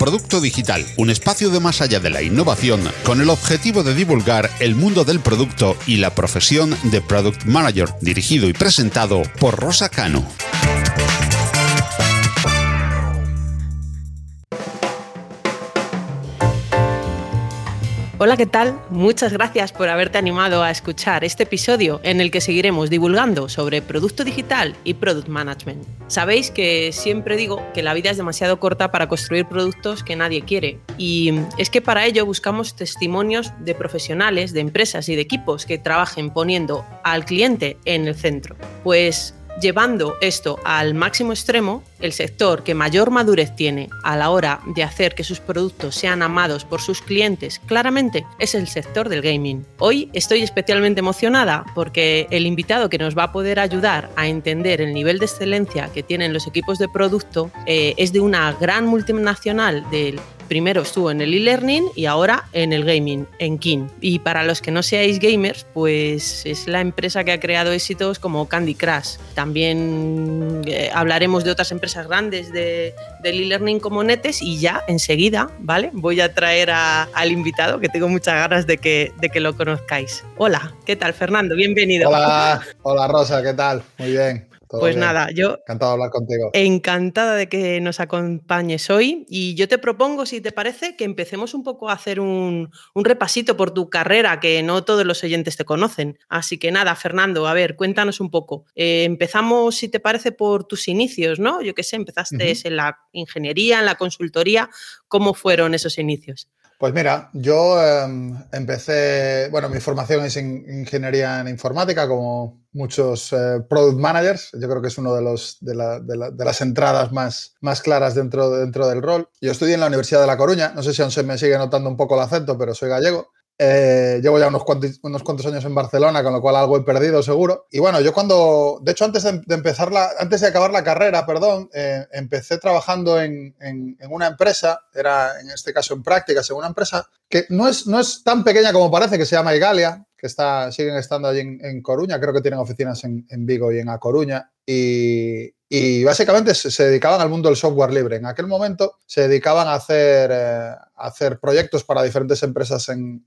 Producto Digital, un espacio de más allá de la innovación con el objetivo de divulgar el mundo del producto y la profesión de Product Manager, dirigido y presentado por Rosa Cano. Hola, ¿qué tal? Muchas gracias por haberte animado a escuchar este episodio en el que seguiremos divulgando sobre producto digital y product management. Sabéis que siempre digo que la vida es demasiado corta para construir productos que nadie quiere y es que para ello buscamos testimonios de profesionales, de empresas y de equipos que trabajen poniendo al cliente en el centro. Pues Llevando esto al máximo extremo, el sector que mayor madurez tiene a la hora de hacer que sus productos sean amados por sus clientes claramente es el sector del gaming. Hoy estoy especialmente emocionada porque el invitado que nos va a poder ayudar a entender el nivel de excelencia que tienen los equipos de producto eh, es de una gran multinacional del primero estuvo en el e-learning y ahora en el gaming, en King. Y para los que no seáis gamers, pues es la empresa que ha creado éxitos como Candy Crush. También eh, hablaremos de otras empresas grandes de, del e-learning como Netes y ya enseguida, ¿vale? Voy a traer al invitado que tengo muchas ganas de que, de que lo conozcáis. Hola, ¿qué tal Fernando? Bienvenido. Hola, hola Rosa, ¿qué tal? Muy bien pues nada, yo... Encantado de hablar contigo. Encantada de que nos acompañes hoy y yo te propongo, si te parece, que empecemos un poco a hacer un, repasito por tu carrera, que no todos los oyentes te conocen. Así que nada, Fernando, a ver, cuéntanos un poco. Eh, empezamos, si te parece, por tus inicios, ¿no? Yo qué sé, empezaste en la ingeniería, en la consultoría. ¿Cómo fueron esos inicios? Pues mira, yo em, empecé, bueno, mi formación es en ingeniería en informática, como muchos eh, product managers. Yo creo que es uno de, los, de, las entradas más, más claras dentro, dentro del rol. Yo estudié en la Universidad de La Coruña, no sé si aún se me sigue notando un poco el acento, pero soy gallego. Eh, llevo ya unos cuantos, unos cuantos años en Barcelona, con lo cual algo he perdido seguro. Y bueno, yo cuando, de hecho, antes de, empezar la, antes de acabar la carrera, perdón, eh, empecé trabajando en, en, una empresa, era en este caso en prácticas, en una empresa que no es, no es tan pequeña como parece, que se llama Igalia, que está, siguen estando allí en, Coruña, creo que tienen oficinas en, Vigo y en A Coruña. Y, y básicamente se, dedicaban al mundo del software libre. En aquel momento se dedicaban a hacer, eh, hacer proyectos para diferentes empresas en,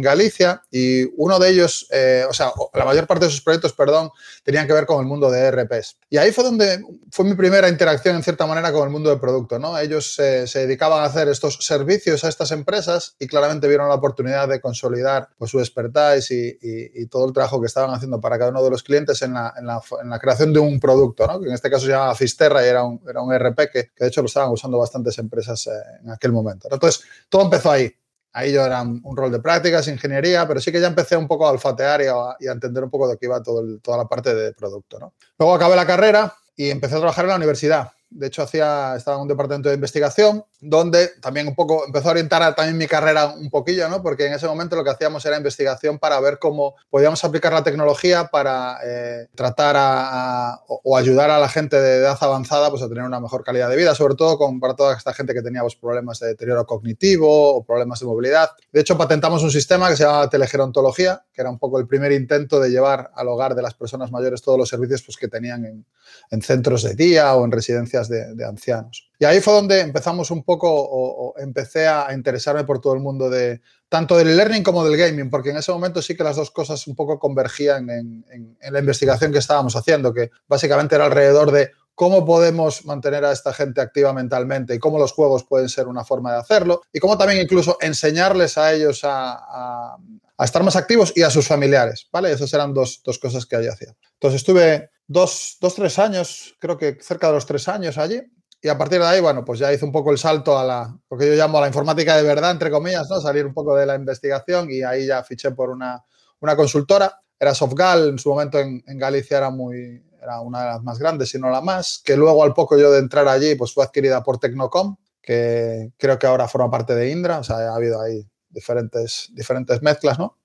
Galicia y uno de ellos, eh, o sea, la mayor parte de sus proyectos, perdón, tenían que ver con el mundo de ERPs. Y ahí fue donde fue mi primera interacción, en cierta manera, con el mundo del producto. ¿no? Ellos se dedicaban a hacer estos servicios a estas empresas y claramente vieron la oportunidad de consolidar pues, su expertise y, todo el trabajo que estaban haciendo para cada uno de los clientes en la, la creación de un producto, ¿no? en este caso se llamaba Fisterra y era un, era un RP que, de hecho lo estaban usando bastantes empresas eh, en aquel momento. Entonces, todo empezó ahí. Ahí yo era un, rol de prácticas, ingeniería, pero sí que ya empecé un poco a olfatear y a, entender un poco de qué iba todo toda la parte de producto. ¿no? Luego acabé la carrera y empecé a trabajar en la universidad. De hecho, hacía, estaba en un departamento de investigación donde también un poco empezó a orientar también mi carrera un poquillo, ¿no? Porque en ese momento lo que hacíamos era investigación para ver cómo podíamos aplicar la tecnología para eh, tratar a, o ayudar a la gente de edad avanzada pues, a tener una mejor calidad de vida, sobre todo con, para toda esta gente que tenía pues, problemas de deterioro cognitivo o problemas de movilidad. De hecho, patentamos un sistema que se llama telegerontología, que era un poco el primer intento de llevar al hogar de las personas mayores todos los servicios pues, que tenían en, en centros de día o en residencias de, de ancianos. Y ahí fue donde empezamos un poco, o, empecé a interesarme por todo el mundo de tanto del learning como del gaming, porque en ese momento sí que las dos cosas un poco convergían en, la investigación que estábamos haciendo, que básicamente era alrededor de cómo podemos mantener a esta gente activa mentalmente y cómo los juegos pueden ser una forma de hacerlo, y cómo también incluso enseñarles a ellos a, estar más activos y a sus familiares, ¿vale? Esas eran dos, dos cosas que allí hacía. Entonces estuve dos, dos, tres años, creo que cerca de los tres años allí, y a partir de ahí, bueno, pues ya hice un poco el salto a la, lo que yo llamo a la informática de verdad, entre comillas, ¿no? Salir un poco de la investigación y ahí ya fiché por una, una consultora. Era Softgal, en su momento en, en, Galicia era muy, era una de las más grandes, si no la más, que luego al poco yo de entrar allí, pues fue adquirida por Tecnocom, que creo que ahora forma parte de Indra, o sea, ha habido ahí diferentes, diferentes mezclas, ¿no?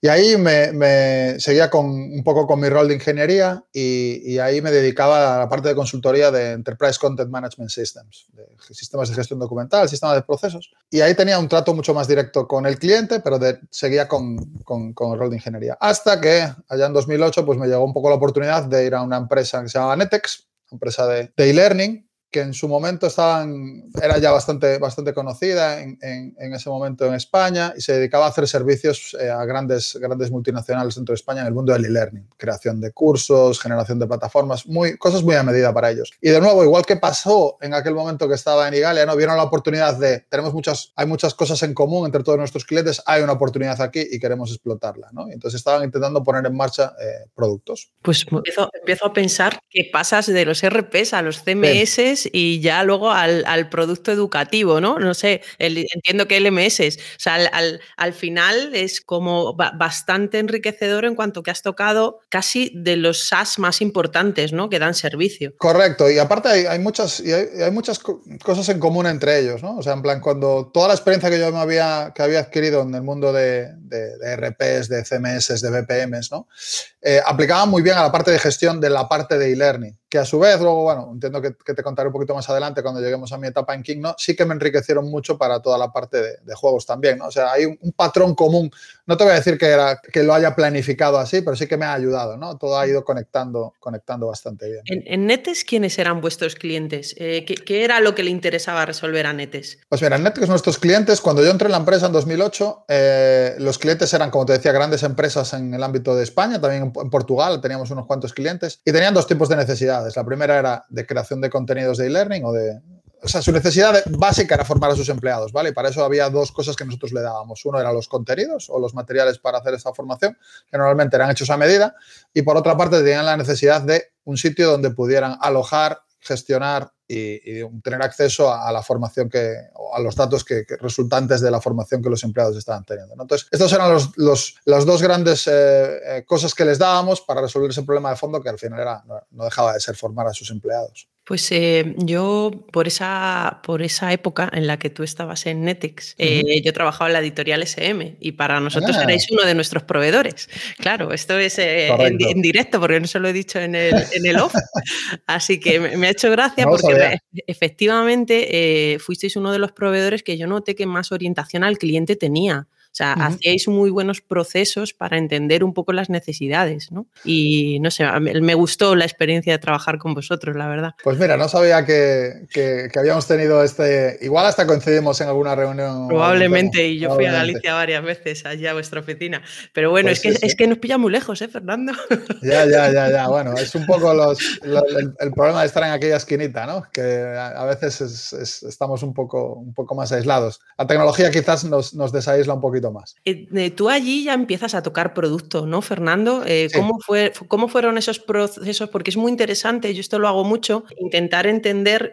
Y ahí me, seguía con, un poco con mi rol de ingeniería y, ahí me dedicaba a la parte de consultoría de Enterprise Content Management Systems, de sistemas de gestión documental, sistemas de procesos. Y ahí tenía un trato mucho más directo con el cliente, pero seguía con, con, el rol de ingeniería. Hasta que allá en 2008 pues me llegó un poco la oportunidad de ir a una empresa que se llamaba Netex, empresa de e-learning, que en su momento estaban, era ya bastante, bastante conocida en, ese momento en España y se dedicaba a hacer servicios eh, a grandes, grandes multinacionales dentro de España en el mundo del e-learning, creación de cursos, generación de plataformas, muy, cosas muy a medida para ellos. Y de nuevo, igual que pasó en aquel momento que estaba en Igalia, ¿no? vieron la oportunidad de, tenemos muchas, hay muchas cosas en común entre todos nuestros clientes, hay una oportunidad aquí y queremos explotarla. ¿no? Entonces estaban intentando poner en marcha eh, productos. Pues empiezo, empiezo, a pensar que pasas de los RPs a los CMS y ya luego al, producto educativo, ¿no? No sé, entiendo que LMS, o sea, al, al, final es como bastante enriquecedor en cuanto que has tocado casi de los SaaS más importantes, ¿no? Que dan servicio. Correcto, y aparte hay, muchas, y hay, muchas cosas en común entre ellos, ¿no? O sea, en plan, cuando toda la experiencia que yo me había, que había adquirido en el mundo de, de, RPs, de CMS, de VPMs, ¿no? Eh, aplicaba muy bien a la parte de gestión de la parte de e-learning que a su vez, luego, bueno, entiendo que, te contaré un poquito más adelante cuando lleguemos a mi etapa en King, ¿no? Sí que me enriquecieron mucho para toda la parte de, juegos también, ¿no? O sea, hay un, patrón común. No te voy a decir que, era, que lo haya planificado así, pero sí que me ha ayudado, ¿no? Todo ha ido conectando, conectando bastante bien. En, Netes, ¿quiénes eran vuestros clientes? Eh, ¿qué, era lo que le interesaba resolver a Netes? Pues mira, en Netes, nuestros clientes, cuando yo entré en la empresa en 2008, eh, los clientes eran, como te decía, grandes empresas en el ámbito de España, también en, en Portugal teníamos unos cuantos clientes, y tenían dos tipos de necesidades la primera era de creación de contenidos de e-learning o de... O su necesidad básica era formar a sus empleados, ¿vale? Para eso había dos cosas que nosotros le dábamos. Uno era los contenidos o los materiales para hacer esta formación, que normalmente eran hechos a medida. Y por otra parte, tenían la necesidad de un sitio donde pudieran alojar, gestionar y, tener acceso a, la formación que, a los datos que, resultantes de la formación que los empleados estaban teniendo. Entonces, estos eran los, los, las dos grandes eh, eh, cosas que les dábamos para resolver ese problema de fondo que al final era, no dejaba de ser formar a sus empleados. Pues eh, yo, por esa, por esa época en la que tú estabas en Netex, eh, yo trabajaba en la editorial SM y para nosotros ah. erais uno de nuestros proveedores. Claro, esto es eh, en, directo porque no se lo he dicho en el, en el off. Así que me, ha hecho gracia porque efectivamente fuisteis uno de los proveedores que yo noté que más orientación al cliente tenía. O sea, hacíais muy buenos procesos para entender un poco las necesidades, ¿no? Y no sé, me gustó la experiencia de trabajar con vosotros, la verdad. Pues mira, no sabía que, habíamos tenido este. Igual hasta coincidimos en alguna reunión. Probablemente, y yo fui a Galicia varias veces, allá a vuestra oficina. Pero bueno, es, pues que, es que nos pilla muy lejos, ¿eh, Fernando? Ya, ya, ya, ya. Bueno, es un poco el, problema de estar en aquella esquinita, ¿no? Que a, veces estamos un poco, un poco más aislados. La tecnología quizás nos, nos desaísla un poquito más. Eh, eh, tú allí ya empiezas a tocar producto, ¿no, Fernando? Eh, ¿cómo, fue, ¿Cómo fueron esos procesos? Porque es muy interesante, yo esto lo hago mucho, intentar entender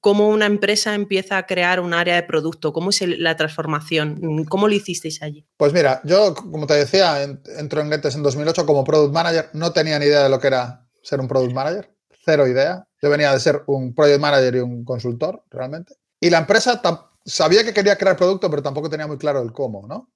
cómo una empresa empieza a crear un área de producto, cómo es la transformación, cómo lo hicisteis allí. Pues mira, yo, como te decía, entro en Getes en 2008 como product manager, no tenía ni idea de lo que era ser un product manager, cero idea. Yo venía de ser un project manager y un consultor, realmente. Y la empresa sabía que quería crear producto, pero tampoco tenía muy claro el cómo, ¿no?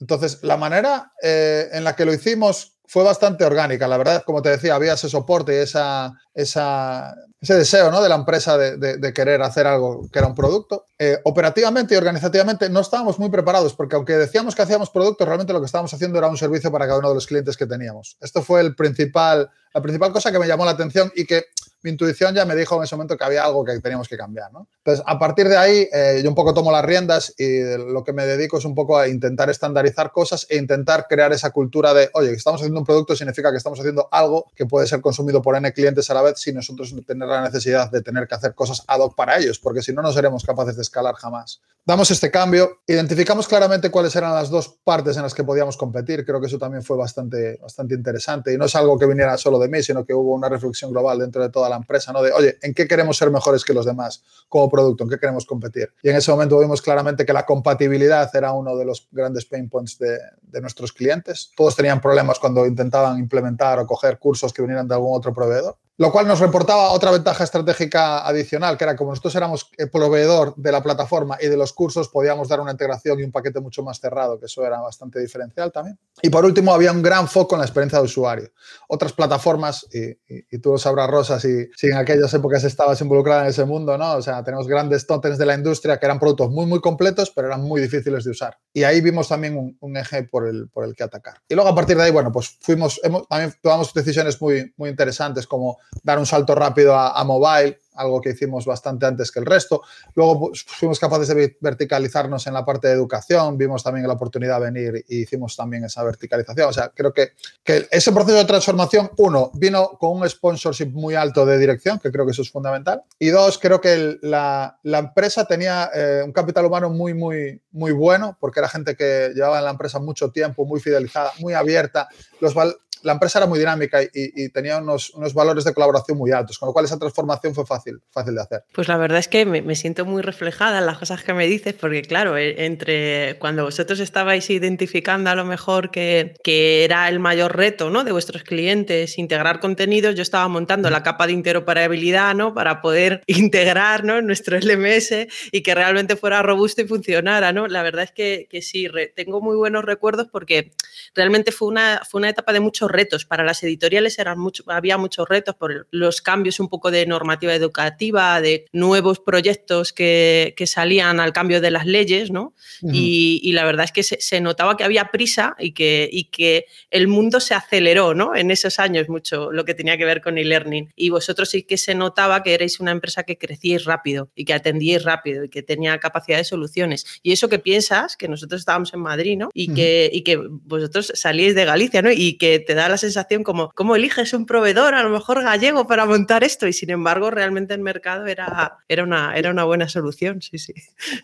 Entonces, la manera eh, en la que lo hicimos fue bastante orgánica. La verdad, como te decía, había ese soporte y esa, ese deseo ¿no? de la empresa de, querer hacer algo que era un producto. Eh, operativamente y organizativamente no estábamos muy preparados porque aunque decíamos que hacíamos productos, realmente lo que estábamos haciendo era un servicio para cada uno de los clientes que teníamos. Esto fue el principal, la principal cosa que me llamó la atención y que mi intuición ya me dijo en ese momento que había algo que teníamos que cambiar. ¿no? Entonces, a partir de ahí, eh, yo un poco tomo las riendas y lo que me dedico es un poco a intentar estandarizar cosas e intentar crear esa cultura de, oye, que estamos haciendo un producto significa que estamos haciendo algo que puede ser consumido por N clientes a la vez sin nosotros tener la necesidad de tener que hacer cosas ad hoc para ellos, porque si no, no seremos capaces de escalar jamás. Damos este cambio, identificamos claramente cuáles eran las dos partes en las que podíamos competir. Creo que eso también fue bastante, bastante interesante y no es algo que viniera solo de mí, sino que hubo una reflexión global dentro de toda la empresa, ¿no? De, oye, ¿en qué queremos ser mejores que los demás como producto? ¿En qué queremos competir? Y en ese momento vimos claramente que la compatibilidad era uno de los grandes pain points de, de nuestros clientes. Todos tenían problemas cuando intentaban implementar o coger cursos que vinieran de algún otro proveedor lo cual nos reportaba otra ventaja estratégica adicional, que era como nosotros éramos el proveedor de la plataforma y de los cursos, podíamos dar una integración y un paquete mucho más cerrado, que eso era bastante diferencial también. Y por último, había un gran foco en la experiencia de usuario. Otras plataformas, y, tú lo sabrás, Rosa, si, si, en aquellas épocas estabas involucrada en ese mundo, ¿no? O sea, tenemos grandes totens de la industria que eran productos muy, muy completos, pero eran muy difíciles de usar. Y ahí vimos también un, eje por el, por el que atacar. Y luego a partir de ahí, bueno, pues fuimos, hemos, también tomamos decisiones muy, muy interesantes como dar un salto rápido a, mobile, algo que hicimos bastante antes que el resto. Luego pues, fuimos capaces de verticalizarnos en la parte de educación, vimos también la oportunidad de venir y hicimos también esa verticalización. O sea, creo que, que ese proceso de transformación, uno, vino con un sponsorship muy alto de dirección, que creo que eso es fundamental. Y dos, creo que la, la, empresa tenía eh, un capital humano muy, muy, muy bueno, porque era gente que llevaba en la empresa mucho tiempo, muy fidelizada, muy abierta. Los, la empresa era muy dinámica y, tenía unos, unos, valores de colaboración muy altos, con lo cual esa transformación fue fácil, fácil de hacer. Pues la verdad es que me, me, siento muy reflejada en las cosas que me dices, porque claro, e, entre cuando vosotros estabais identificando a lo mejor que, que era el mayor reto ¿no? de vuestros clientes, integrar contenidos, yo estaba montando la capa de interoperabilidad ¿no? para poder integrar ¿no? nuestro LMS y que realmente fuera robusto y funcionara. ¿no? La verdad es que, que sí, tengo muy buenos recuerdos porque realmente fue una, fue una etapa de mucho retos. Para las editoriales eran mucho, había muchos retos por los cambios un poco de normativa educativa, de nuevos proyectos que, que salían al cambio de las leyes, ¿no? y, y, la verdad es que se, se, notaba que había prisa y que, y que el mundo se aceleró, ¿no? En esos años mucho lo que tenía que ver con e-learning. Y vosotros sí que se notaba que erais una empresa que crecíais rápido y que atendíais rápido y que tenía capacidad de soluciones. Y eso que piensas, que nosotros estábamos en Madrid, ¿no? Y, que, y que vosotros salíais de Galicia, ¿no? Y que te da la sensación como, ¿cómo eliges un proveedor, a lo mejor gallego, para montar esto? Y sin embargo, realmente el mercado era, era, una, era una buena solución, sí, sí.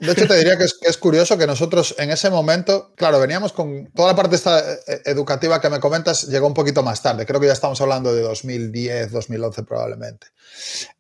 De hecho, te diría que es, que es curioso que nosotros en ese momento, claro, veníamos con toda la parte esta eh, educativa que me comentas, llegó un poquito más tarde. Creo que ya estamos hablando de 2010, 2011 probablemente.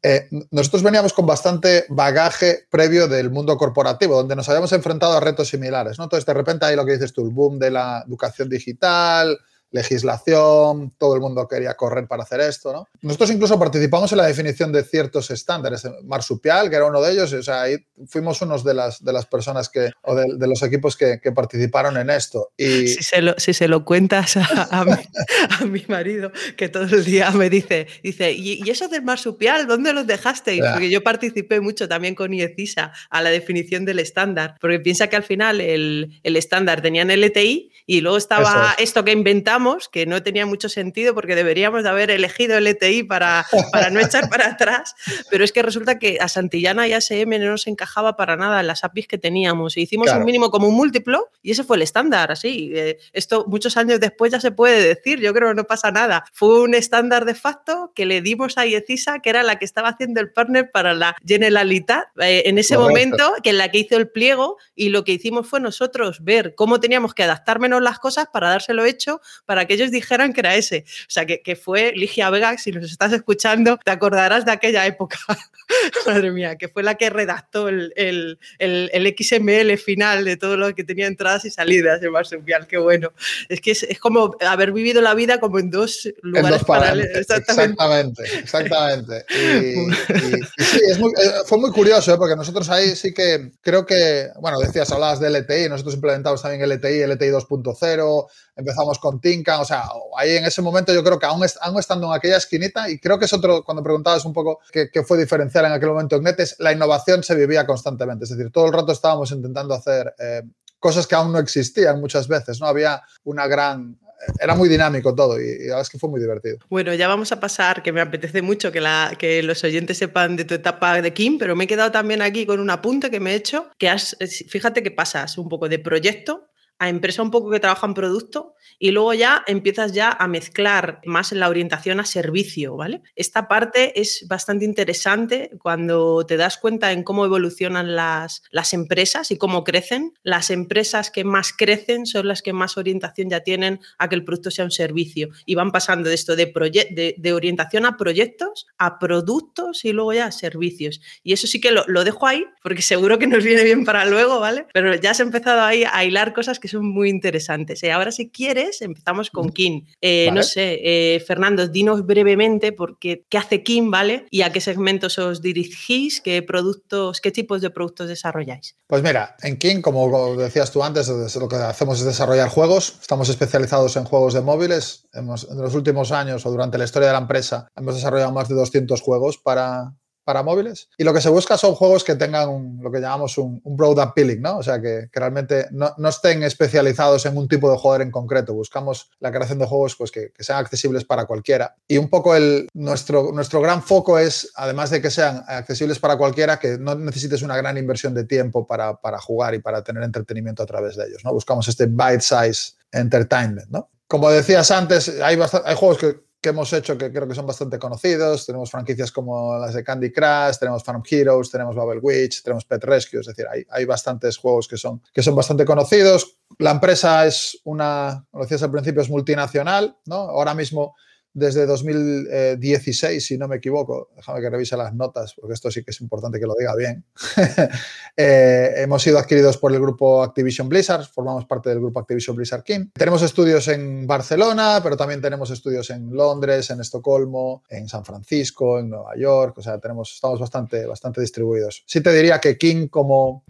Eh, nosotros veníamos con bastante bagaje previo del mundo corporativo, donde nos habíamos enfrentado a retos similares. ¿no? Entonces, de repente, hay lo que dices tú, el boom de la educación digital, legislación, todo el mundo quería correr para hacer esto, ¿no? Nosotros incluso participamos en la definición de ciertos estándares, Marsupial, que era uno de ellos, o sea, ahí fuimos unos de las, de las personas que, o de, de los equipos que, que, participaron en esto. Y... Si, se lo, si se lo cuentas a, a, mi, a, mi, marido, que todo el día me dice, dice, ¿y, y eso del Marsupial, dónde los dejasteis? Yeah. Porque yo participé mucho también con IECISA a la definición del estándar, porque piensa que al final el, el estándar tenían LTI y luego estaba es. esto que inventamos, que no tenía mucho sentido porque deberíamos de haber elegido LTI para, para no echar para atrás, pero es que resulta que a Santillana y a SM no nos encajaba para nada en las APIs que teníamos. Hicimos claro. un mínimo como un múltiplo y ese fue el estándar, así. Eh, esto muchos años después ya se puede decir, yo creo que no pasa nada. Fue un estándar de facto que le dimos a IECISA, que era la que estaba haciendo el partner para la Generalitat, eh, en ese Correcto. momento, que es la que hizo el pliego y lo que hicimos fue nosotros ver cómo teníamos que adaptarnos las cosas para dárselo hecho, para que ellos dijeran que era ese. O sea, que, que fue Ligia Vega, si nos estás escuchando, te acordarás de aquella época. Madre mía, que fue la que redactó el, el, el, el, XML final de todo lo que tenía entradas y salidas de Marsupial. Qué bueno. Es que es, es, como haber vivido la vida como en dos lugares en dos paralelos. Exactamente, exactamente. Y, y, y sí, muy, eh, fue muy curioso, ¿eh? porque nosotros ahí sí que creo que, bueno, decías, hablabas de LTI, nosotros implementamos también LTI, LTI 2.0, empezamos con Tinkan, o sea, ahí en ese momento yo creo que aún, aún estando en aquella esquinita, y creo que es otro, cuando preguntabas un poco qué, qué fue diferencial en aquel momento en Netes, la innovación se vivía constantemente, es decir, todo el rato estábamos intentando hacer eh, cosas que aún no existían muchas veces, ¿no? Había una gran era muy dinámico todo y, la verdad es que fue muy divertido. Bueno, ya vamos a pasar, que me apetece mucho que, la, que los oyentes sepan de tu etapa de Kim, pero me he quedado también aquí con un apunte que me he hecho, que has, fíjate que pasas un poco de proyecto a empresa un poco que trabaja en producto y luego ya empiezas ya a mezclar más en la orientación a servicio, ¿vale? Esta parte es bastante interesante cuando te das cuenta en cómo evolucionan las, las empresas y cómo crecen. Las empresas que más crecen son las que más orientación ya tienen a que el producto sea un servicio y van pasando de esto de, de, de orientación a proyectos, a productos y luego ya a servicios. Y eso sí que lo, lo dejo ahí porque seguro que nos viene bien para luego, ¿vale? Pero ya has empezado ahí a hilar cosas que son muy interesantes. Y ahora, si quieres, empezamos con Kim. Eh, vale. No sé, eh, Fernando, dinos brevemente por qué, qué hace Kim, ¿vale? Y a qué segmentos os dirigís, qué productos, qué tipos de productos desarrolláis. Pues mira, en Kim, como decías tú antes, lo que hacemos es desarrollar juegos. Estamos especializados en juegos de móviles. Hemos, en los últimos años o durante la historia de la empresa hemos desarrollado más de 200 juegos para, para móviles. Y lo que se busca son juegos que tengan lo que llamamos un, broad appealing, ¿no? O sea, que, realmente no, estén especializados en un tipo de jugador en concreto. Buscamos la creación de juegos pues, que, sean accesibles para cualquiera. Y un poco el, nuestro, nuestro gran foco es, además de que sean accesibles para cualquiera, que no necesites una gran inversión de tiempo para, para jugar y para tener entretenimiento a través de ellos, ¿no? Buscamos este bite-size entertainment, ¿no? Como decías antes, hay, hay juegos que que hemos hecho que creo que son bastante conocidos. Tenemos franquicias como las de Candy Crush, tenemos Farm Heroes, tenemos Bubble Witch, tenemos Pet Rescue, es decir, hay, hay bastantes juegos que son, que son bastante conocidos. La empresa es una, como decías al principio, es multinacional, ¿no? Ahora mismo desde 2016, si no me equivoco, déjame que revise las notas, porque esto sí que es importante que lo diga bien. Eh, hemos sido adquiridos por el grupo Activision Blizzard, formamos parte del grupo Activision Blizzard King. Tenemos estudios en Barcelona, pero también tenemos estudios en Londres, en Estocolmo, en San Francisco, en Nueva York, o sea, tenemos, estamos bastante, bastante distribuidos. Sí te diría que King como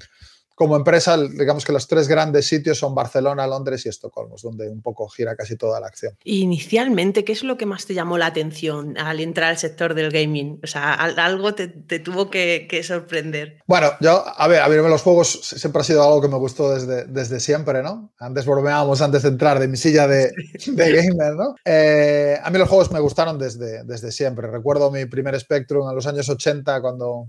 como empresa, digamos que los tres grandes sitios son Barcelona, Londres y Estocolmo, donde un poco gira casi toda la acción. Inicialmente, ¿qué es lo que más te llamó la atención al entrar al sector del gaming? O sea, algo te, tuvo que, sorprender. Bueno, yo, a ver, a ver, los juegos siempre ha sido algo que me gustó desde, desde siempre, ¿no? Antes bromeábamos antes de entrar de mi silla de, de gamer, ¿no? Eh, a mí los juegos me gustaron desde, desde siempre. Recuerdo mi primer Spectrum en los años 80 cuando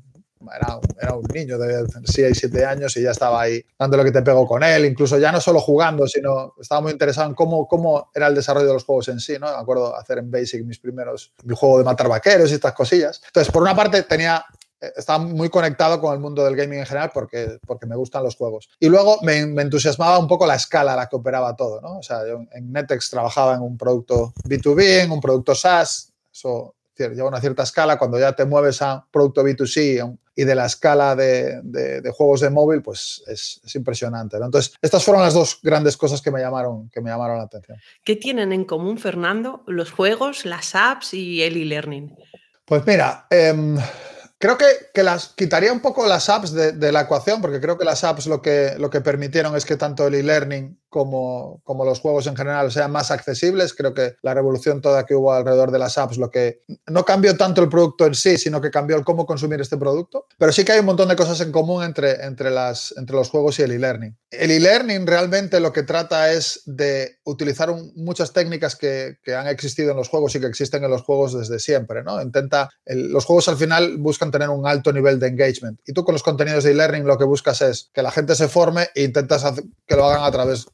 era, un niño de 6, 7 años y ya estaba ahí dando lo que te pegó con él, incluso ya no solo jugando, sino estaba muy interesado en cómo, cómo era el desarrollo de los juegos en sí, ¿no? Me acuerdo hacer en Basic mis primeros, mi juego de matar vaqueros y estas cosillas. Entonces, por una parte tenía eh, estaba muy conectado con el mundo del gaming en general porque, porque me gustan los juegos. Y luego me, me, entusiasmaba un poco la escala a la que operaba todo, ¿no? O sea, yo en Netex trabajaba en un producto B2B, en un producto SaaS, eso lleva una cierta escala, cuando ya te mueves a producto B2C y de la escala de, juegos de móvil, pues es, impresionante. Entonces, estas fueron las dos grandes cosas que me, llamaron, que me llamaron la atención. ¿Qué tienen en común, Fernando, los juegos, las apps y el e-learning? Pues mira, em, Creo que, las quitaría un poco las apps de, la ecuación, porque creo que las apps lo que, lo que permitieron es que tanto el e-learning como, como los juegos en general sean más accesibles. Creo que la revolución toda que hubo alrededor de las apps, lo que no cambió tanto el producto en sí, sino que cambió el cómo consumir este producto. Pero sí que hay un montón de cosas en común entre, entre, las, entre los juegos y el e-learning. El e-learning realmente lo que trata es de utilizar muchas técnicas que, que, han existido en los juegos y que existen en los juegos desde siempre. ¿no? Intenta, los juegos al final buscan tener un alto nivel de engagement. Y tú con los contenidos de e-learning lo que buscas es que la gente se forme e intentas que lo hagan a través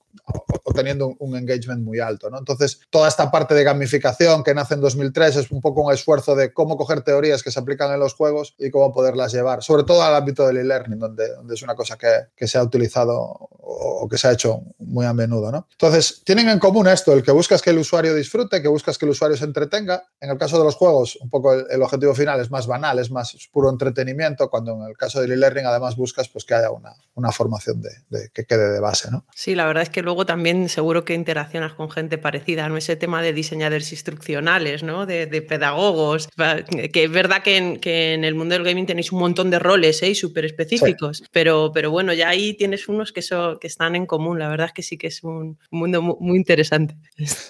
o teniendo un, engagement muy alto. ¿no? Entonces, toda esta parte de gamificación que nace en 2003 es un poco un esfuerzo de cómo coger teorías que se aplican en los juegos y cómo poderlas llevar, sobre todo al ámbito del e-learning, donde, es una cosa que, que, se ha utilizado o que se ha hecho muy a menudo. ¿no? Entonces, tienen en común esto, el que buscas que el usuario disfrute, que buscas que el usuario se entretenga. En el caso de los juegos, un poco el, objetivo final es más banal, es más puro entretenimiento, cuando en el caso del e-learning además buscas pues, que haya una, una formación de, que quede de base. ¿no? Sí, la verdad es que luego también seguro que interaccionas con gente parecida, ¿no? Ese tema de diseñadores instruccionales, ¿no? De, pedagogos, que es verdad que en, el mundo del gaming tenéis un montón de roles, ¿eh? Súper específicos, pero, pero bueno, ya ahí tienes unos que, que están en común, la verdad es que sí que es un, mundo muy, interesante.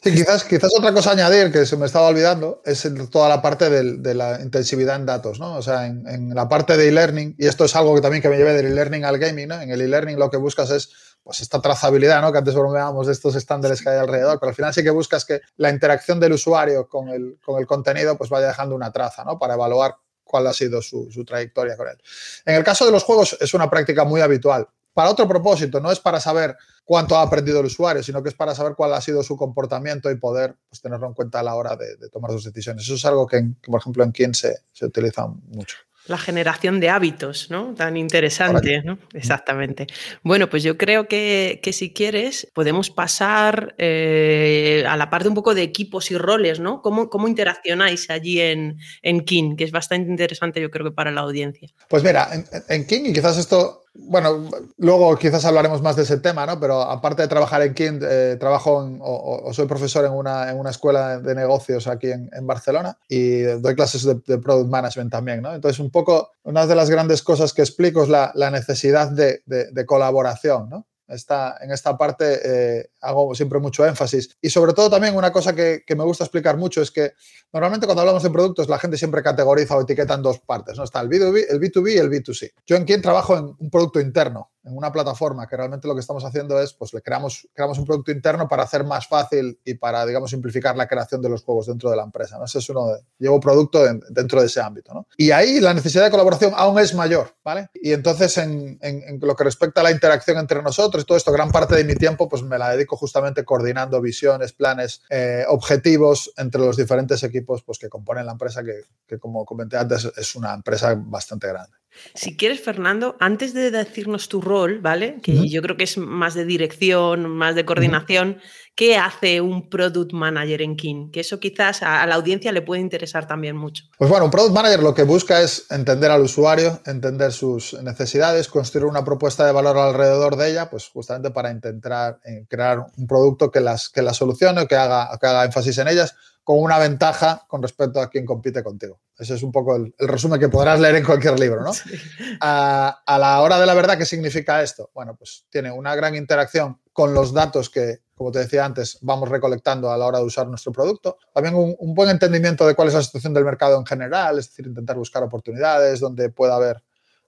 quizás, quizás otra cosa a añadir que se me estaba olvidando es toda la parte de la intensividad en datos, ¿no? O sea, en, en la parte de e-learning, y esto es algo que también que me lleve del e-learning al gaming, ¿no? En el e-learning lo que buscas es pues esta trazabilidad, ¿no? Que antes bromeábamos de estos estándares que hay alrededor, pero al final sí que buscas que la interacción del usuario con el, con el contenido pues vaya dejando una traza, ¿no? Para evaluar cuál ha sido su, trayectoria con él. En el caso de los juegos es una práctica muy habitual. Para otro propósito, no es para saber cuánto ha aprendido el usuario, sino que es para saber cuál ha sido su comportamiento y poder pues, tenerlo en cuenta a la hora de, tomar sus decisiones. Eso es algo que, por ejemplo, en Kien se, se utiliza mucho la generación de hábitos, ¿no? Tan interesante, ¿no? Exactamente. Bueno, pues yo creo que, si quieres podemos pasar eh, a la parte un poco de equipos y roles, ¿no? ¿Cómo, cómo interaccionáis allí en, en King? Que es bastante interesante yo creo que para la audiencia. Pues mira, en, en King, y quizás esto bueno, luego quizás hablaremos más de ese tema, ¿no? Pero aparte de trabajar en Kind, eh, trabajo o, soy profesor en una, en una escuela de negocios aquí en, Barcelona y doy clases de, Product Management también, ¿no? Entonces, un poco, una de las grandes cosas que explico es la, necesidad de, colaboración, ¿no? Esta, en esta parte eh, hago siempre mucho énfasis. Y sobre todo también una cosa que, me gusta explicar mucho es que normalmente cuando hablamos de productos la gente siempre categoriza o etiqueta en dos partes. ¿no? Está el B2B, el B2B y el B2C. Yo en quien trabajo en un producto interno en una plataforma que realmente lo que estamos haciendo es, pues le creamos, creamos un producto interno para hacer más fácil y para, digamos, simplificar la creación de los juegos dentro de la empresa. ¿no? Ese es uno llevo producto dentro de ese ámbito. ¿no? Y ahí la necesidad de colaboración aún es mayor, ¿vale? Y entonces en, en, lo que respecta a la interacción entre nosotros y todo esto, gran parte de mi tiempo pues me la dedico justamente coordinando visiones, planes, eh, objetivos entre los diferentes equipos pues, que componen la empresa, que, que como comenté antes es una empresa bastante grande. Si quieres, Fernando, antes de decirnos tu rol, ¿vale? Que yo creo que es más de dirección, más de coordinación, ¿qué hace un product manager en King? Que eso quizás a, la audiencia le puede interesar también mucho. Pues bueno, un product manager lo que busca es entender al usuario, entender sus necesidades, construir una propuesta de valor alrededor de ella, pues justamente para intentar eh, crear un producto que las, que las solucione, que haga, que haga énfasis en ellas, con una ventaja con respecto a quien compite contigo. Ese es un poco el, resumen que podrás leer en cualquier libro, ¿no? A, la hora de la verdad, ¿qué significa esto? Bueno, pues tiene una gran interacción con los datos que, como te decía antes, vamos recolectando a la hora de usar nuestro producto. También un, buen entendimiento de cuál es la situación del mercado en general, es decir, intentar buscar oportunidades donde pueda haber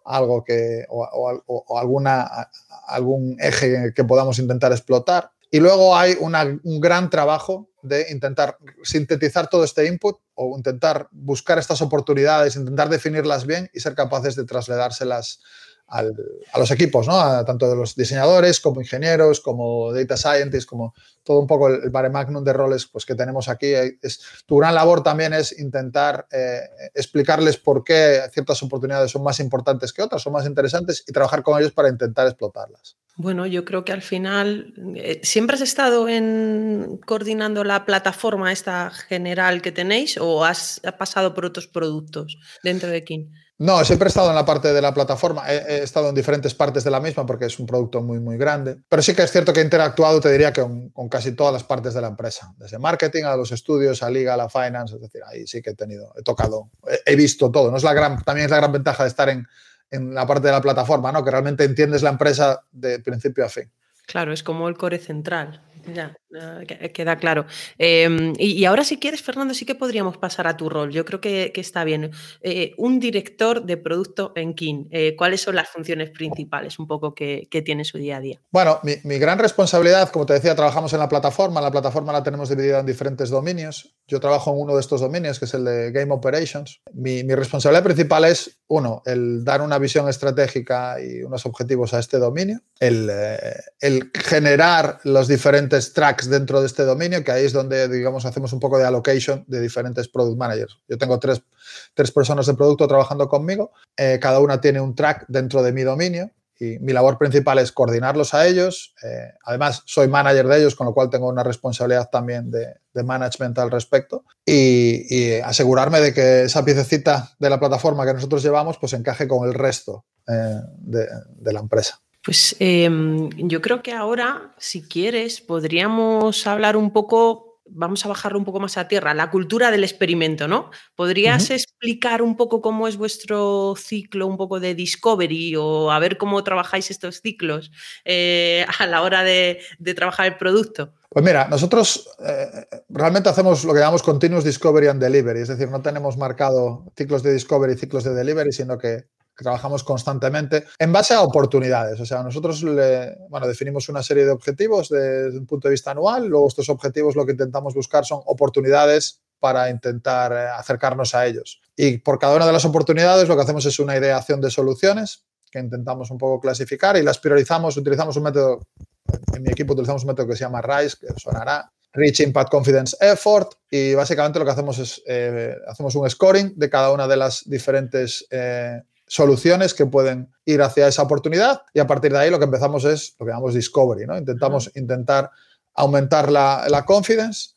algo que, o, alguna, algún eje que podamos intentar explotar. Y luego hay un gran trabajo de intentar sintetizar todo este input o intentar buscar estas oportunidades, intentar definirlas bien y ser capaces de trasladárselas a los equipos, ¿no? tanto de los diseñadores como ingenieros, como data scientists, como todo un poco el, bare magnum de roles pues, que tenemos aquí. Es, tu gran labor también es intentar eh, explicarles por qué ciertas oportunidades son más importantes que otras, son más interesantes y trabajar con ellos para intentar explotarlas. Bueno, yo creo que al final, eh, ¿siempre has estado en coordinando la plataforma esta general que tenéis o has pasado por otros productos dentro de King? No, siempre he estado en la parte de la plataforma, he, estado en diferentes partes de la misma porque es un producto muy, muy grande, pero sí que es cierto que he interactuado, te diría que con, casi todas las partes de la empresa, desde marketing a los estudios, a liga, a la finance, es decir, ahí sí que he tenido, he tocado, he, visto todo, ¿no? es la gran, también es la gran ventaja de estar en, en la parte de la plataforma, ¿no? que realmente entiendes la empresa de principio a fin. Claro, es como el core central. Ya, queda claro. Em, y, ahora, si quieres, Fernando, sí que podríamos pasar a tu rol. Yo creo que, está bien. Eh, un director de producto en King, eh, ¿cuáles son las funciones principales un poco que, tiene su día a día? Bueno, mi, gran responsabilidad, como te decía, trabajamos en la plataforma. La plataforma la tenemos dividida en diferentes dominios. Yo trabajo en uno de estos dominios, que es el de Game Operations. Mi, responsabilidad principal es, uno, el dar una visión estratégica y unos objetivos a este dominio, el, eh, el generar los diferentes tracks dentro de este dominio, que ahí es donde, digamos, hacemos un poco de allocation de diferentes product managers. Yo tengo tres, personas de producto trabajando conmigo, eh, cada una tiene un track dentro de mi dominio y mi labor principal es coordinarlos a ellos. Eh, además, soy manager de ellos, con lo cual tengo una responsabilidad también de, management al respecto y, asegurarme de que esa piececita de la plataforma que nosotros llevamos pues encaje con el resto eh, de la empresa. Pues em, yo creo que ahora, si quieres, podríamos hablar un poco, vamos a bajarlo un poco más a tierra, la cultura del experimento, ¿no? ¿Podrías explicar un poco cómo es vuestro ciclo, un poco de discovery o a ver cómo trabajáis estos ciclos eh, a la hora de, trabajar el producto? Pues mira, nosotros eh, realmente hacemos lo que llamamos continuous discovery and delivery, es decir, no tenemos marcado ciclos de discovery y ciclos de delivery, sino que que trabajamos constantemente en base a oportunidades. O sea, nosotros bueno, definimos una serie de objetivos desde un punto de vista anual, luego estos objetivos lo que intentamos buscar son oportunidades para intentar eh, acercarnos a ellos. Y por cada una de las oportunidades lo que hacemos es una ideación de soluciones que intentamos un poco clasificar y las priorizamos, utilizamos un método, en mi equipo utilizamos un método que se llama RISE, que sonará, Rich Impact Confidence Effort, y básicamente lo que hacemos es, eh, hacemos un scoring de cada una de las diferentes eh, soluciones que pueden ir hacia esa oportunidad y a partir de ahí lo que empezamos es lo que llamamos discovery, ¿no? Intentamos intentar aumentar la, la confidence,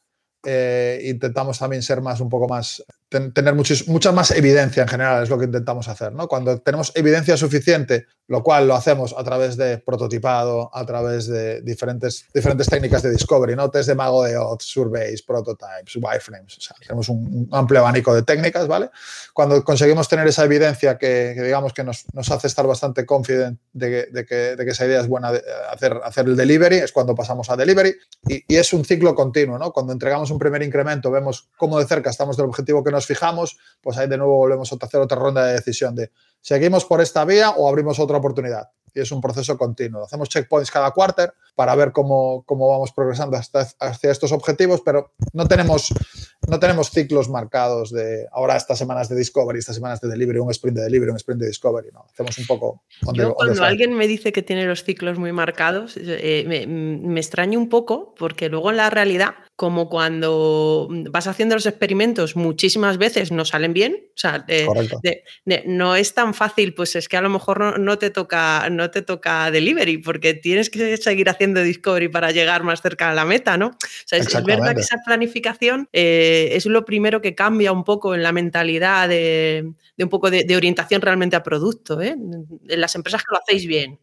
eh, intentamos también ser más un poco más, tener mucha más evidencia en general, es lo que intentamos hacer. ¿no? Cuando tenemos evidencia suficiente, lo cual lo hacemos a través de prototipado, a través de diferentes, diferentes técnicas de discovery, ¿no? test de mago de Oz, surveys, prototypes, wireframes. O sea, tenemos un, amplio abanico de técnicas, ¿vale? Cuando conseguimos tener esa evidencia que, digamos que nos, nos, hace estar bastante confident de que, de, que, de que, esa idea es buena de hacer, hacer el delivery, es cuando pasamos a delivery y, y es un ciclo continuo, ¿no? Cuando entregamos un primer incremento, vemos cómo de cerca estamos del objetivo que nos fijamos, pues ahí de nuevo volvemos a hacer otra ronda de decisión de seguimos por esta vía o abrimos otra oportunidad. Y es un proceso continuo. Hacemos checkpoints cada quarter para ver cómo, cómo vamos progresando hasta, hacia estos objetivos, pero no tenemos, no tenemos ciclos marcados de ahora estas semanas de discovery, estas semanas de delivery, un sprint de delivery, un sprint de discovery. No, hacemos un poco. Yo, cuando alguien me dice que tiene los ciclos muy marcados, eh, me, me extraño un poco porque luego en la realidad como cuando vas haciendo los experimentos muchísimas veces no salen bien. O sea, no es tan fácil, pues es que a lo mejor no, te toca, no te toca delivery, porque tienes que seguir haciendo discovery para llegar más cerca a la meta, ¿no? O sea, es, verdad que esa planificación eh, es lo primero que cambia un poco en la mentalidad de, un poco de, orientación realmente a producto, ¿eh? en las empresas que lo hacéis bien.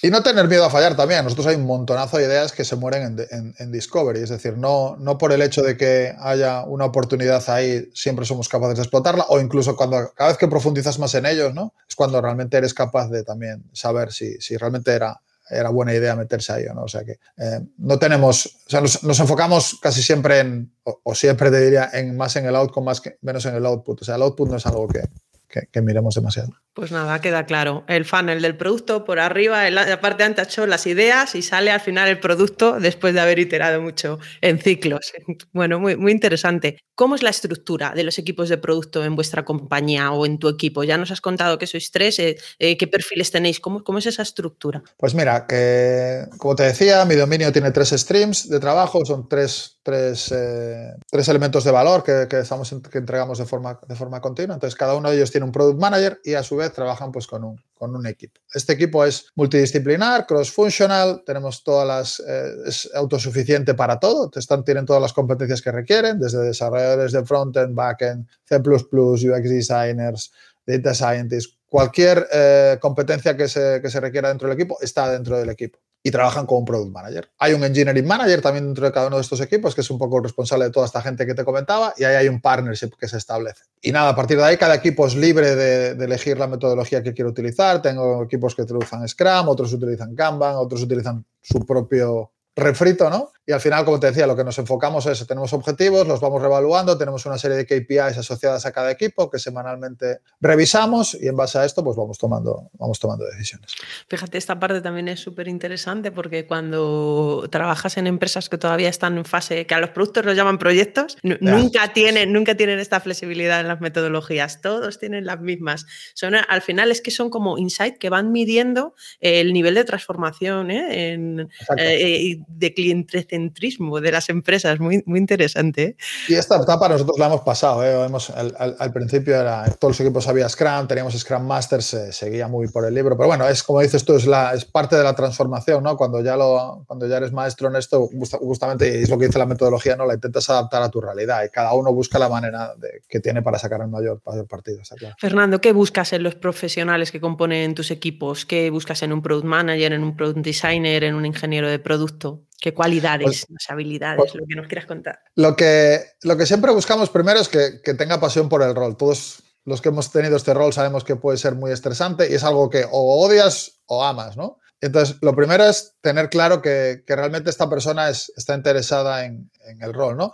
Y no tener miedo a fallar también. Nosotros hay un montonazo de ideas que se mueren en, Discovery. Es decir, no, no por el hecho de que haya una oportunidad ahí, siempre somos capaces de explotarla, o incluso cuando cada vez que profundizas más en ellos, ¿no? Es cuando realmente eres capaz de también saber si, si realmente era, era buena idea meterse ahí o no. O sea que eh, no tenemos, o sea, nos, enfocamos casi siempre en, o, siempre te diría, en más en el outcome, más que, menos en el output. O sea, el output no es algo que, que miremos demasiado. Pues nada, queda claro. El funnel del producto por arriba, en la parte de hecho las ideas y sale al final el producto después de haber iterado mucho en ciclos. Bueno, muy, muy interesante. ¿Cómo es la estructura de los equipos de producto en vuestra compañía o en tu equipo? Ya nos has contado que sois tres, eh, eh, ¿qué perfiles tenéis? ¿Cómo, ¿Cómo, es esa estructura? Pues mira, que, como te decía, mi dominio tiene tres streams de trabajo, son tres, tres, eh, tres elementos de valor que, que, estamos, que entregamos de forma, de forma continua. Entonces, cada uno de ellos tiene un product manager y a su vez trabajan pues con un, con un equipo. Este equipo es multidisciplinar, cross-functional, tenemos todas las, eh, es autosuficiente para todo, están, tienen todas las competencias que requieren, desde desarrolladores de frontend, backend, C++, UX designers, data scientists, cualquier eh, competencia que se, que se requiera dentro del equipo está dentro del equipo y trabajan con un product manager. Hay un engineering manager también dentro de cada uno de estos equipos, que es un poco responsable de toda esta gente que te comentaba, y ahí hay un partnership que se establece. Y nada, a partir de ahí cada equipo es libre de, de elegir la metodología que quiere utilizar. Tengo equipos que utilizan Scrum, otros utilizan Kanban, otros utilizan su propio refrito, ¿no? Y al final, como te decía, lo que nos enfocamos es, tenemos objetivos, los vamos revaluando, tenemos una serie de KPIs asociadas a cada equipo que semanalmente revisamos y en base a esto, pues vamos tomando, vamos tomando decisiones. Fíjate, esta parte también es súper interesante porque cuando trabajas en empresas que todavía están en fase, que a los productos los llaman proyectos, nunca tienen, nunca tienen esta flexibilidad en las metodologías, todos tienen las mismas. Son, al final es que son como insight que van midiendo el nivel de transformación ¿eh? en, eh, de cliente centrismo de las empresas, muy, muy interesante. ¿eh? Y esta etapa nosotros la hemos pasado, ¿eh? hemos, al, principio era, todos los equipos había Scrum, teníamos Scrum Masters, se seguía muy por el libro, pero bueno, es como dices tú, es, la, es parte de la transformación, ¿no? Cuando ya, lo, cuando ya eres maestro en esto, justamente, y es lo que dice la metodología, ¿no? La intentas adaptar a tu realidad y cada uno busca la manera de, que tiene para sacar el mayor, partido. Fernando, ¿qué buscas en los profesionales que componen tus equipos? ¿Qué buscas en un product manager, en un product designer, en un ingeniero de producto? ¿Qué cualidades, pues, habilidades, pues lo que nos quieras contar? Lo que, lo que siempre buscamos primero es que, que, tenga pasión por el rol. Todos los que hemos tenido este rol sabemos que puede ser muy estresante y es algo que o odias o amas, ¿no? Entonces, lo primero es tener claro que, realmente esta persona es, está interesada en, el rol, ¿no?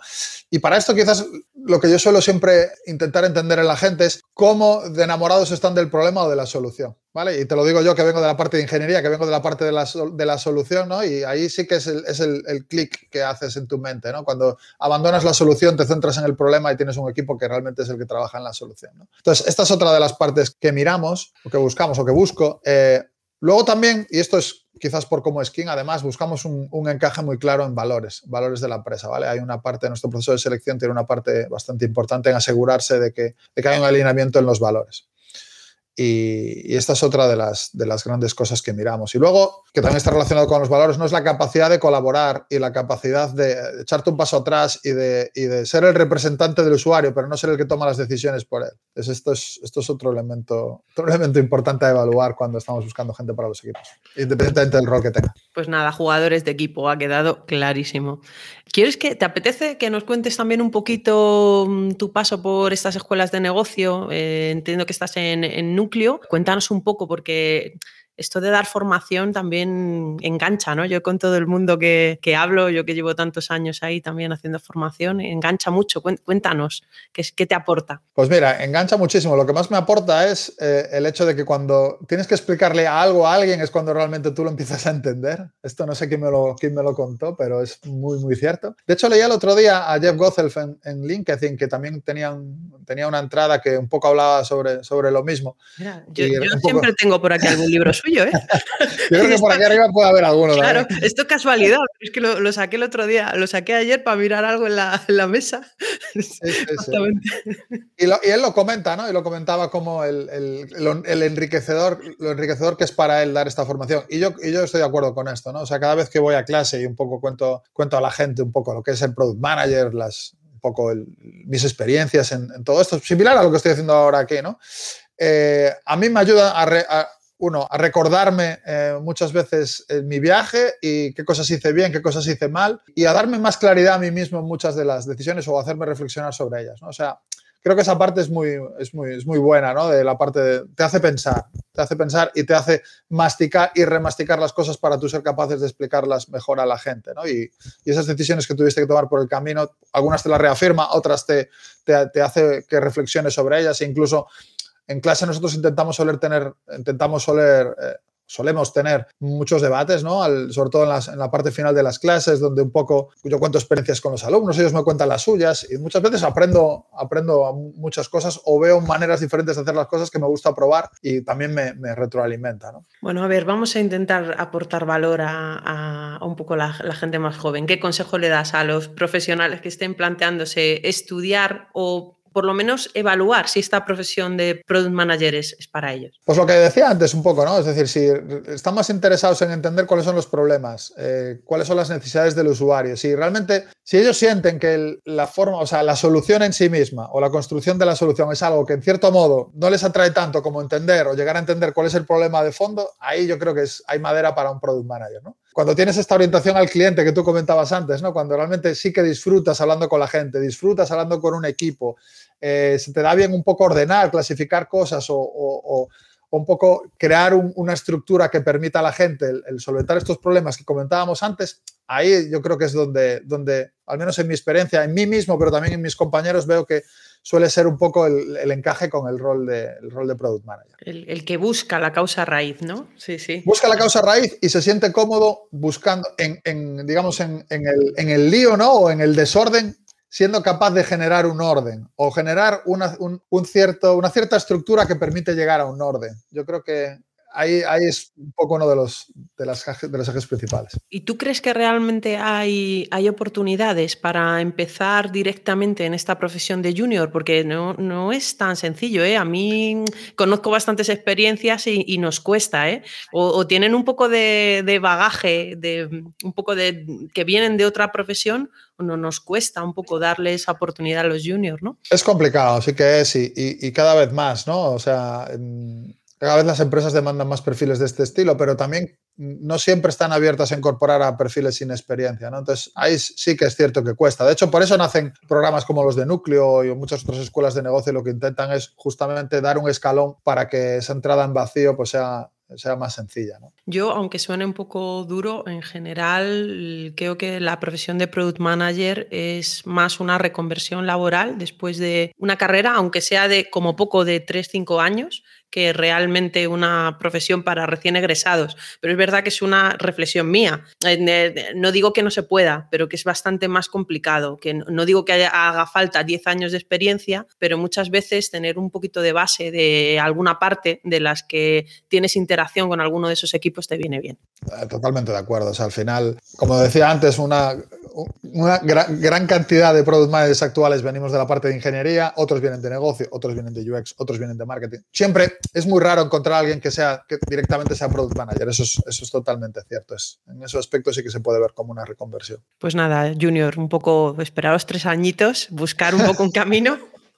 Y para esto quizás lo que yo suelo siempre intentar entender en la gente es cómo de enamorados están del problema o de la solución, ¿vale? Y te lo digo yo que vengo de la parte de ingeniería, que vengo de la parte de la, solución, ¿no? Y ahí sí que es el, es clic que haces en tu mente, ¿no? Cuando abandonas la solución, te centras en el problema y tienes un equipo que realmente es el que trabaja en la solución. Entonces, esta es otra de las partes que miramos, o que buscamos, o que busco. Eh, Luego también, y esto es quizás por cómo es King, además buscamos un, encaje muy claro en valores, valores de la empresa, ¿vale? Hay una parte de nuestro proceso de selección, tiene una parte bastante importante en asegurarse de que, de que hay un alineamiento en los valores. Y, esta es otra de las, de las grandes cosas que miramos. Y luego, que también está relacionado con los valores, no es la capacidad de colaborar y la capacidad de echarte un paso atrás y de, y de ser el representante del usuario, pero no ser el que toma las decisiones por él. esto, es, esto es otro elemento, otro elemento importante a evaluar cuando estamos buscando gente para los equipos, independientemente del rol que tenga. Pues nada, jugadores de equipo, ha quedado clarísimo. ¿Quieres que te apetece que nos cuentes también un poquito mm, tu paso por estas escuelas de negocio? Eh, entiendo que estás en, en núcleo. Cuéntanos un poco, porque esto de dar formación también engancha, ¿no? Yo con todo el mundo que, hablo, yo que llevo tantos años ahí también haciendo formación, engancha mucho. Cuéntanos, ¿qué, qué te aporta? Pues mira, engancha muchísimo. Lo que más me aporta es eh, el hecho de que cuando tienes que explicarle algo a alguien es cuando realmente tú lo empiezas a entender. Esto no sé quién me lo, quién me lo contó, pero es muy, muy cierto. De hecho, leía el otro día a Jeff Gothelf en, LinkedIn que también tenía, tenía una entrada que un poco hablaba sobre, sobre lo mismo. yo, siempre tengo por aquí algún libro ¿eh? Yo creo que por aquí arriba puede haber alguno. Claro, esto es casualidad, es que lo, saqué el otro día, lo saqué ayer para mirar algo en la, mesa. Y, él lo comenta, ¿no? Y lo comentaba como el, enriquecedor, lo enriquecedor que es para él dar esta formación. Y yo, y yo estoy de acuerdo con esto, ¿no? O sea, cada vez que voy a clase y un poco cuento, cuento a la gente un poco lo que es el product manager, las, un poco mis experiencias en, todo esto, similar a lo que estoy haciendo ahora aquí, ¿no? Eh, a mí me ayuda a, uno, a recordarme eh, muchas veces en mi viaje y qué cosas hice bien, qué cosas hice mal, y a darme más claridad a mí mismo en muchas de las decisiones o hacerme reflexionar sobre ellas. ¿no? O sea, creo que esa parte es muy, es muy, es muy buena, ¿no? De la parte de, te hace pensar, te hace pensar y te hace masticar y remasticar las cosas para tú ser capaces de explicarlas mejor a la gente, ¿no? Y, y esas decisiones que tuviste que tomar por el camino, algunas te las reafirma, otras te, te, te hace que reflexiones sobre ellas e incluso en clase nosotros intentamos soler tener, intentamos soler, eh, solemos tener muchos debates, ¿no? sobre todo en, la parte final de las clases, donde un poco yo cuento experiencias con los alumnos, ellos me cuentan las suyas y muchas veces aprendo, aprendo muchas cosas o veo maneras diferentes de hacer las cosas que me gusta probar y también me, retroalimenta, ¿no? Bueno, a ver, vamos a intentar aportar valor a, un poco la, la gente más joven. ¿Qué consejo le das a los profesionales que estén planteándose estudiar o por lo menos evaluar si esta profesión de product manager es, para ellos. Pues lo que decía antes un poco, ¿no? Es decir, si están más interesados en entender cuáles son los problemas, eh, cuáles son las necesidades del usuario, si realmente, si ellos sienten que la forma, o sea, la solución en sí misma o la construcción de la solución es algo que en cierto modo no les atrae tanto como entender o llegar a entender cuál es el problema de fondo, ahí yo creo que es, hay madera para un product manager, ¿no? Cuando tienes esta orientación al cliente que tú comentabas antes, ¿no? Cuando realmente sí que disfrutas hablando con la gente, disfrutas hablando con un equipo, eh, se te da bien un poco ordenar, clasificar cosas o, un poco crear una estructura que permita a la gente el, solventar estos problemas que comentábamos antes, ahí yo creo que es donde, donde, al menos en mi experiencia, en mí mismo, pero también en mis compañeros, veo que suele ser un poco el, encaje con el rol de, rol de Product Manager. El, que busca la causa raíz, ¿no? Sí, sí. Busca la causa raíz y se siente cómodo buscando, en, digamos, en, el, en el lío, ¿no? O en el desorden, siendo capaz de generar un orden o generar una, un, cierto, una cierta estructura que permite llegar a un orden. Yo creo que ahí, ahí es un poco uno de los, de, las, de los ejes principales. ¿Y tú crees que realmente hay, hay oportunidades para empezar directamente en esta profesión de junior? Porque no, no es tan sencillo. ¿eh? A mí conozco bastantes experiencias y, nos cuesta. ¿eh? O, tienen un poco de, de, bagaje, de, un poco de que vienen de otra profesión o no nos cuesta un poco darle esa oportunidad a los juniors, ¿no? Es complicado, sí que es, y, y, cada vez más, ¿no? O sea, cada vez las empresas demandan más perfiles de este estilo, pero también no siempre están abiertas a incorporar a perfiles sin experiencia, ¿no? Entonces, ahí sí que es cierto que cuesta. De hecho, por eso nacen programas como los de Núcleo y muchas otras escuelas de negocio lo que intentan es justamente dar un escalón para que esa entrada en vacío pues, sea, sea más sencilla. Yo, aunque suene un poco duro, en general creo que la profesión de product manager es más una reconversión laboral después de una carrera, aunque sea de como poco de 3-5 años, que realmente una profesión para recién egresados. Pero es verdad que es una reflexión mía. Eh, no digo que no se pueda, pero que es bastante más complicado. Que no digo que haga falta 10 años de experiencia, pero muchas veces tener un poquito de base de alguna parte de las que tienes interacción con alguno de esos equipos te viene bien. Eh, totalmente de acuerdo. O sea, al final, como decía antes, una, una gran, cantidad de product managers actuales venimos de la parte de ingeniería, otros vienen de negocio, otros vienen de UX, otros vienen de marketing. Siempre es muy raro encontrar a alguien que sea que directamente sea product manager. Eso es, eso es totalmente cierto. Es, en ese aspecto sí que se puede ver como una reconversión. Pues nada, Junior, un poco esperaros tres añitos, buscar un poco un camino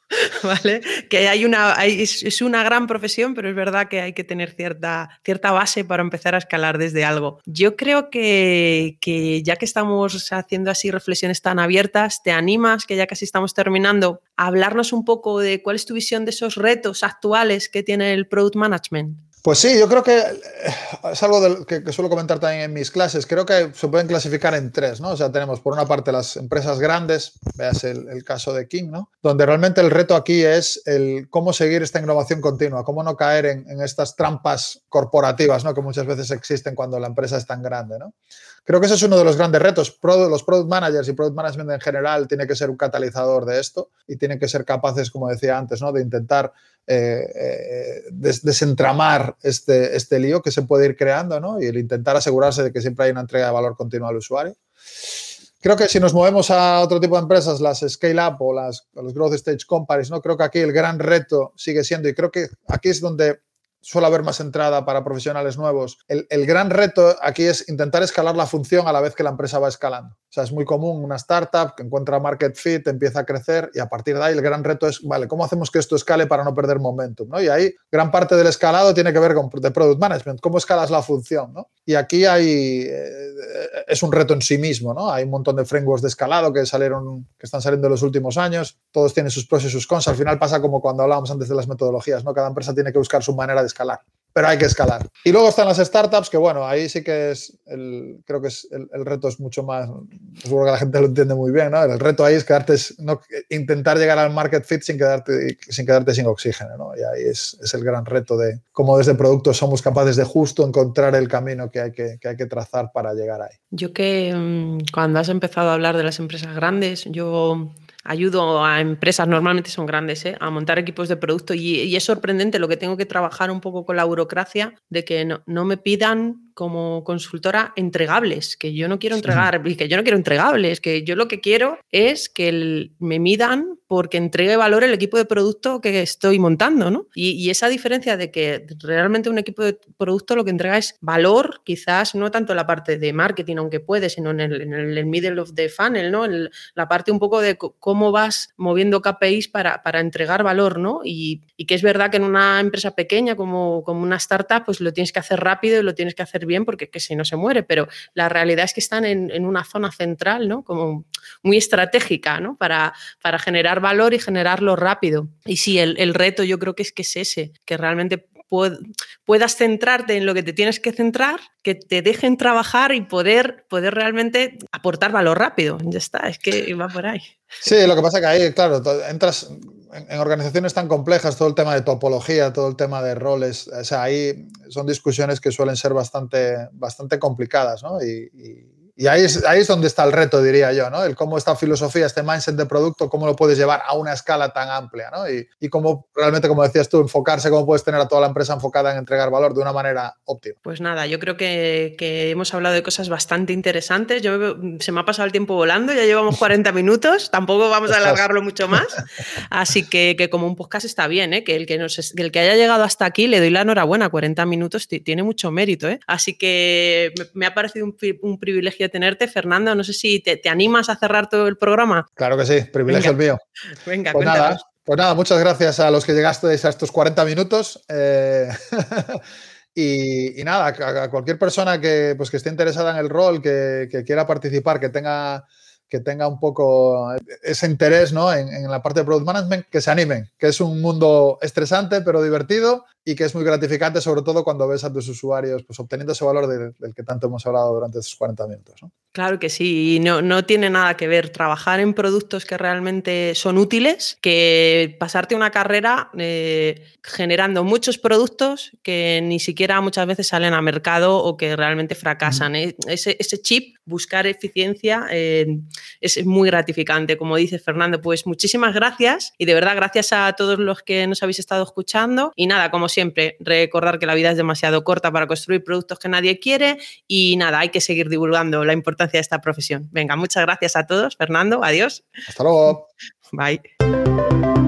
¿Vale? Que hay una, es, una gran profesión, pero es verdad que hay que tener cierta, cierta base para empezar a escalar desde algo. Yo creo que, que, ya que estamos haciendo así reflexiones tan abiertas, te animas, que ya casi estamos terminando, a hablarnos un poco de cuál es tu visión de esos retos actuales que tiene el Product Management. Pues sí, yo creo que eh, es algo que, suelo comentar también en mis clases. Creo que se pueden clasificar en tres, ¿no? O sea, tenemos por una parte las empresas grandes, veas el, caso de King, ¿no? Donde realmente el reto aquí es el cómo seguir esta innovación continua, cómo no caer en, estas trampas corporativas, ¿no? Que muchas veces existen cuando la empresa es tan grande, ¿no? Creo que ese es uno de los grandes retos. los product managers y product management en general tiene que ser un catalizador de esto y tienen que ser capaces, como decía antes, ¿no? de intentar eh, eh, desentramar este, este lío que se puede ir creando ¿no? y el intentar asegurarse de que siempre hay una entrega de valor continua al usuario. Creo que si nos movemos a otro tipo de empresas, las scale-up o las, los growth stage companies, ¿no? creo que aquí el gran reto sigue siendo, y creo que aquí es donde suele haber más entrada para profesionales nuevos. El, el, gran reto aquí es intentar escalar la función a la vez que la empresa va escalando. O sea, es muy común una startup que encuentra market fit, empieza a crecer y a partir de ahí el gran reto es, vale, ¿cómo hacemos que esto escale para no perder momentum? ¿no? Y ahí gran parte del escalado tiene que ver con de product management, cómo escalas la función. ¿no? Y aquí hay, eh, es un reto en sí mismo. ¿no? Hay un montón de frameworks de escalado que, salieron, que están saliendo en los últimos años, todos tienen sus pros y sus cons. Al final pasa como cuando hablábamos antes de las metodologías, ¿no? cada empresa tiene que buscar su manera de escalar pero hay que escalar. Y luego están las startups, que bueno, ahí sí que es, el, creo que es el, reto es mucho más, seguro que la gente lo entiende muy bien, ¿no? El reto ahí es quedarte, no, intentar llegar al market fit sin quedarte sin, quedarte sin oxígeno, ¿no? Y ahí es, es el gran reto de cómo desde productos somos capaces de justo encontrar el camino que hay que, que hay que trazar para llegar ahí. Yo que mm, cuando has empezado a hablar de las empresas grandes, yo ayudo a empresas, normalmente son grandes, ¿eh? a montar equipos de producto y, es sorprendente lo que tengo que trabajar un poco con la burocracia de que no, no me pidan como consultora entregables, que yo no quiero entregar, que yo no quiero entregables, que yo lo que quiero es que me midan porque entregue valor el equipo de producto que estoy montando, ¿no? Y, esa diferencia de que realmente un equipo de producto lo que entrega es valor, quizás no tanto en la parte de marketing, aunque puede, sino en el, en el middle of the funnel, ¿no? En la parte un poco de cómo vas moviendo KPIs para, para entregar valor, ¿no? Y, y, que es verdad que en una empresa pequeña como, como una startup, pues lo tienes que hacer rápido y lo tienes que hacer bien porque que si no se muere, pero la realidad es que están en, una zona central, ¿no? Como muy estratégica, ¿no? Para, para generar valor y generarlo rápido. Y sí, el, reto yo creo que es que es ese, que realmente puedas centrarte en lo que te tienes que centrar, que te dejen trabajar y poder, poder realmente aportar valor rápido. Ya está, es que va por ahí. Sí, lo que pasa que ahí, claro, entras en, organizaciones tan complejas, todo el tema de topología, todo el tema de roles, o sea, ahí son discusiones que suelen ser bastante, bastante complicadas, ¿no? y ahí es, ahí es donde está el reto, diría yo, ¿no? El cómo esta filosofía, este mindset de producto, cómo lo puedes llevar a una escala tan amplia, ¿no? Y, y cómo realmente, como decías tú, enfocarse, cómo puedes tener a toda la empresa enfocada en entregar valor de una manera óptima. Pues nada, yo creo que, que hemos hablado de cosas bastante interesantes. Yo, se me ha pasado el tiempo volando, ya llevamos 40 minutos, tampoco vamos a alargarlo mucho más. Así que, que, como un podcast está bien, ¿eh? Que el que, nos, el que haya llegado hasta aquí, le doy la enhorabuena, 40 minutos tiene mucho mérito, ¿eh? Así que me, me ha parecido un, un privilegio tenerte. Fernando, no sé si te, animas a cerrar todo el programa. Claro que sí, privilegio el mío. Venga, pues nada, pues nada, muchas gracias a los que llegasteis a estos 40 minutos. Eh, y, nada, a, cualquier persona que, pues, que esté interesada en el rol, que, quiera participar, que tenga que tenga un poco ese interés ¿no? en, en, la parte de product management, que se animen, que es un mundo estresante pero divertido y que es muy gratificante, sobre todo cuando ves a tus usuarios pues, obteniendo ese valor del, que tanto hemos hablado durante estos 40 minutos. Claro que sí, no, no tiene nada que ver trabajar en productos que realmente son útiles que pasarte una carrera eh, generando muchos productos que ni siquiera muchas veces salen a mercado o que realmente fracasan. Eh, ese, ese, chip, buscar eficiencia, eh, es muy gratificante. Como dice Fernando, pues muchísimas gracias y de verdad gracias a todos los que nos habéis estado escuchando. Y nada, como siempre, recordar que la vida es demasiado corta para construir productos que nadie quiere y nada, hay que seguir divulgando la importancia de esta profesión. Venga, muchas gracias a todos. Fernando, adiós. Hasta luego. Bye.